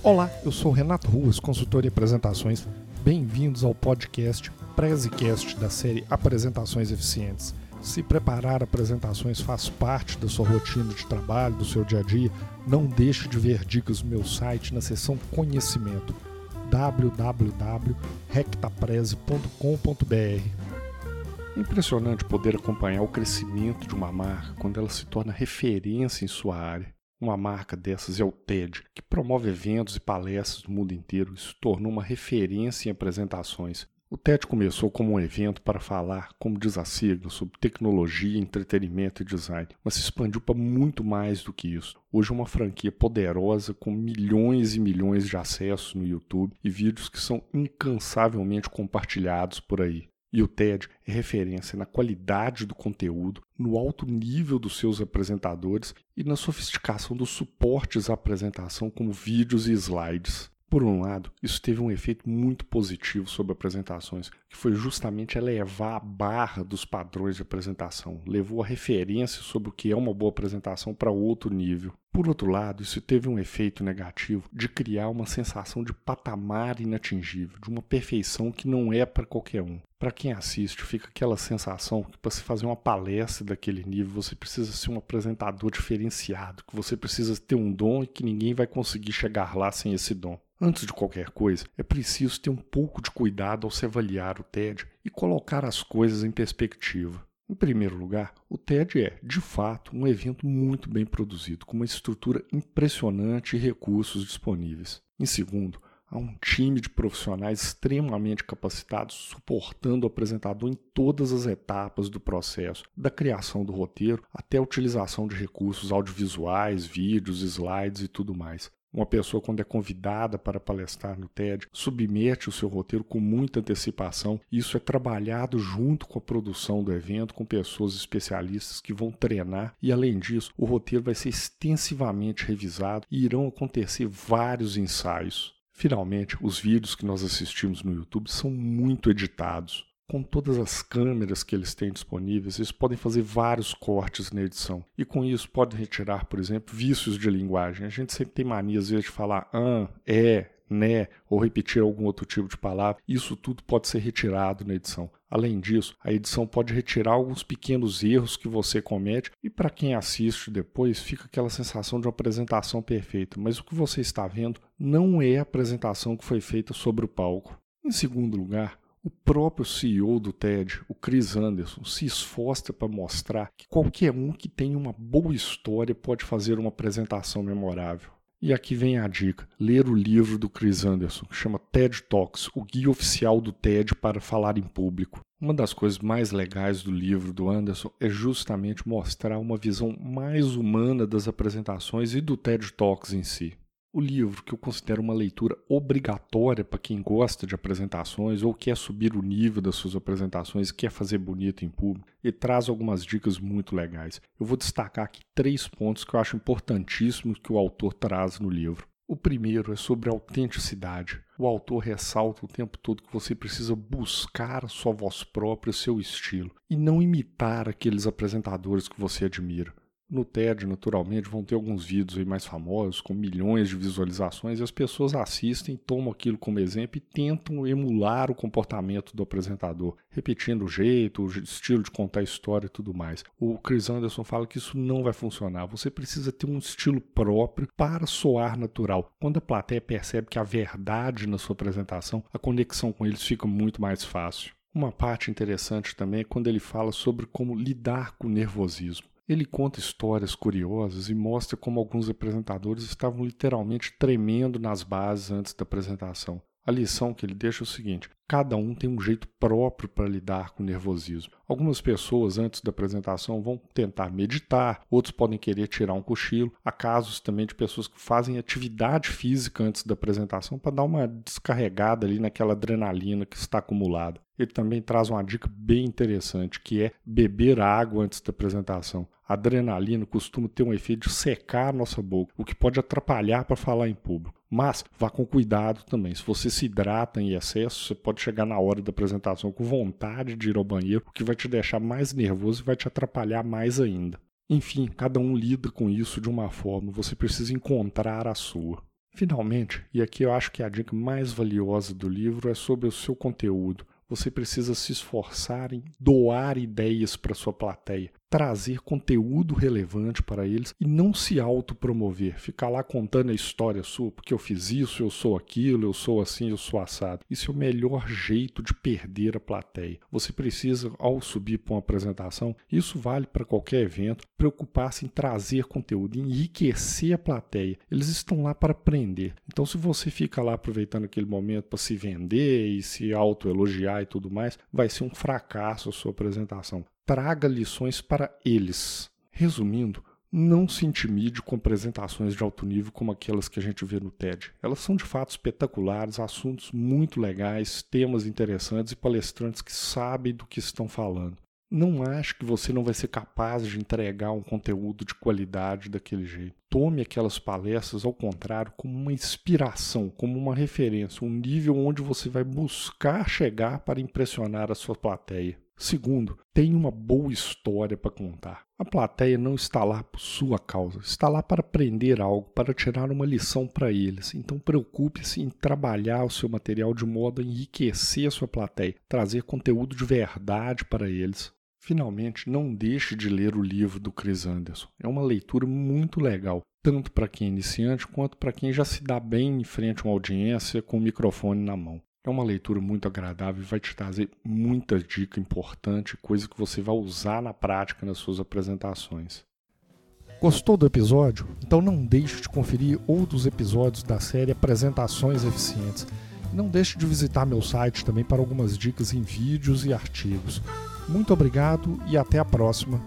Olá, eu sou Renato Ruas, consultor em apresentações. Bem-vindos ao podcast Prezecast da série Apresentações Eficientes. Se preparar apresentações faz parte da sua rotina de trabalho, do seu dia a dia, não deixe de ver dicas no meu site na seção Conhecimento www.rectapreze.com.br. É impressionante poder acompanhar o crescimento de uma marca quando ela se torna referência em sua área. Uma marca dessas é o TED, que promove eventos e palestras no mundo inteiro e se tornou uma referência em apresentações. O TED começou como um evento para falar, como diz a sigla, sobre tecnologia, entretenimento e design, mas se expandiu para muito mais do que isso. Hoje é uma franquia poderosa com milhões e milhões de acessos no YouTube e vídeos que são incansavelmente compartilhados por aí. E o TED é referência na qualidade do conteúdo, no alto nível dos seus apresentadores e na sofisticação dos suportes à apresentação, como vídeos e slides. Por um lado, isso teve um efeito muito positivo sobre apresentações, que foi justamente elevar a barra dos padrões de apresentação, levou a referência sobre o que é uma boa apresentação para outro nível. Por outro lado, isso teve um efeito negativo de criar uma sensação de patamar inatingível, de uma perfeição que não é para qualquer um. Para quem assiste, fica aquela sensação que para se fazer uma palestra daquele nível, você precisa ser um apresentador diferenciado, que você precisa ter um dom e que ninguém vai conseguir chegar lá sem esse dom. Antes de qualquer coisa, é preciso ter um pouco de cuidado ao se avaliar o TED e colocar as coisas em perspectiva. Em primeiro lugar, o TED é, de fato, um evento muito bem produzido, com uma estrutura impressionante e recursos disponíveis. Em segundo, há um time de profissionais extremamente capacitados suportando o apresentador em todas as etapas do processo, da criação do roteiro até a utilização de recursos audiovisuais, vídeos, slides e tudo mais. Uma pessoa, quando é convidada para palestrar no TED, submete o seu roteiro com muita antecipação. Isso é trabalhado junto com a produção do evento, com pessoas especialistas que vão treinar. E, além disso, o roteiro vai ser extensivamente revisado e irão acontecer vários ensaios. Finalmente, os vídeos que nós assistimos no YouTube são muito editados com todas as câmeras que eles têm disponíveis, eles podem fazer vários cortes na edição. E com isso podem retirar, por exemplo, vícios de linguagem. A gente sempre tem mania, às vezes, de falar an, é, né, ou repetir algum outro tipo de palavra. Isso tudo pode ser retirado na edição. Além disso, a edição pode retirar alguns pequenos erros que você comete e para quem assiste depois fica aquela sensação de uma apresentação perfeita, mas o que você está vendo não é a apresentação que foi feita sobre o palco. Em segundo lugar, o próprio CEO do TED, o Chris Anderson, se esforça para mostrar que qualquer um que tem uma boa história pode fazer uma apresentação memorável. E aqui vem a dica: ler o livro do Chris Anderson, que chama TED Talks, o guia oficial do TED para falar em público. Uma das coisas mais legais do livro do Anderson é justamente mostrar uma visão mais humana das apresentações e do TED Talks em si. O livro, que eu considero uma leitura obrigatória para quem gosta de apresentações ou quer subir o nível das suas apresentações quer fazer bonito em público, e traz algumas dicas muito legais. Eu vou destacar aqui três pontos que eu acho importantíssimos que o autor traz no livro. O primeiro é sobre autenticidade. O autor ressalta o tempo todo que você precisa buscar sua voz própria, seu estilo, e não imitar aqueles apresentadores que você admira. No TED, naturalmente, vão ter alguns vídeos aí mais famosos, com milhões de visualizações, e as pessoas assistem, tomam aquilo como exemplo e tentam emular o comportamento do apresentador, repetindo o jeito, o estilo de contar a história e tudo mais. O Chris Anderson fala que isso não vai funcionar. Você precisa ter um estilo próprio para soar natural. Quando a plateia percebe que a verdade na sua apresentação, a conexão com eles fica muito mais fácil. Uma parte interessante também é quando ele fala sobre como lidar com o nervosismo. Ele conta histórias curiosas e mostra como alguns apresentadores estavam literalmente tremendo nas bases antes da apresentação. A lição que ele deixa é o seguinte: cada um tem um jeito próprio para lidar com o nervosismo. Algumas pessoas, antes da apresentação, vão tentar meditar, outros podem querer tirar um cochilo. Há casos também de pessoas que fazem atividade física antes da apresentação para dar uma descarregada ali naquela adrenalina que está acumulada. Ele também traz uma dica bem interessante, que é beber água antes da apresentação. A adrenalina costuma ter um efeito de secar a nossa boca, o que pode atrapalhar para falar em público. Mas vá com cuidado também. Se você se hidrata em excesso, você pode chegar na hora da apresentação com vontade de ir ao banheiro, o que vai te deixar mais nervoso e vai te atrapalhar mais ainda. Enfim, cada um lida com isso de uma forma, você precisa encontrar a sua. Finalmente, e aqui eu acho que a dica mais valiosa do livro é sobre o seu conteúdo. Você precisa se esforçar em doar ideias para sua plateia, trazer conteúdo relevante para eles e não se autopromover, ficar lá contando a história sua, porque eu fiz isso, eu sou aquilo, eu sou assim, eu sou assado. Isso é o melhor jeito de perder a plateia. Você precisa, ao subir para uma apresentação, isso vale para qualquer evento, preocupar-se em trazer conteúdo, enriquecer a plateia. Eles estão lá para aprender. Então, se você fica lá aproveitando aquele momento para se vender e se autoelogiar e tudo mais, vai ser um fracasso a sua apresentação traga lições para eles. Resumindo, não se intimide com apresentações de alto nível como aquelas que a gente vê no TED. Elas são de fato espetaculares, assuntos muito legais, temas interessantes e palestrantes que sabem do que estão falando. Não ache que você não vai ser capaz de entregar um conteúdo de qualidade daquele jeito. Tome aquelas palestras, ao contrário, como uma inspiração, como uma referência, um nível onde você vai buscar chegar para impressionar a sua plateia. Segundo, tenha uma boa história para contar. A plateia não está lá por sua causa, está lá para aprender algo, para tirar uma lição para eles. Então preocupe-se em trabalhar o seu material de modo a enriquecer a sua plateia, trazer conteúdo de verdade para eles. Finalmente, não deixe de ler o livro do Chris Anderson. É uma leitura muito legal, tanto para quem é iniciante quanto para quem já se dá bem em frente a uma audiência com o microfone na mão. É uma leitura muito agradável e vai te trazer muita dica importante, coisa que você vai usar na prática nas suas apresentações. Gostou do episódio? Então não deixe de conferir outros episódios da série Apresentações Eficientes. Não deixe de visitar meu site também para algumas dicas em vídeos e artigos. Muito obrigado e até a próxima.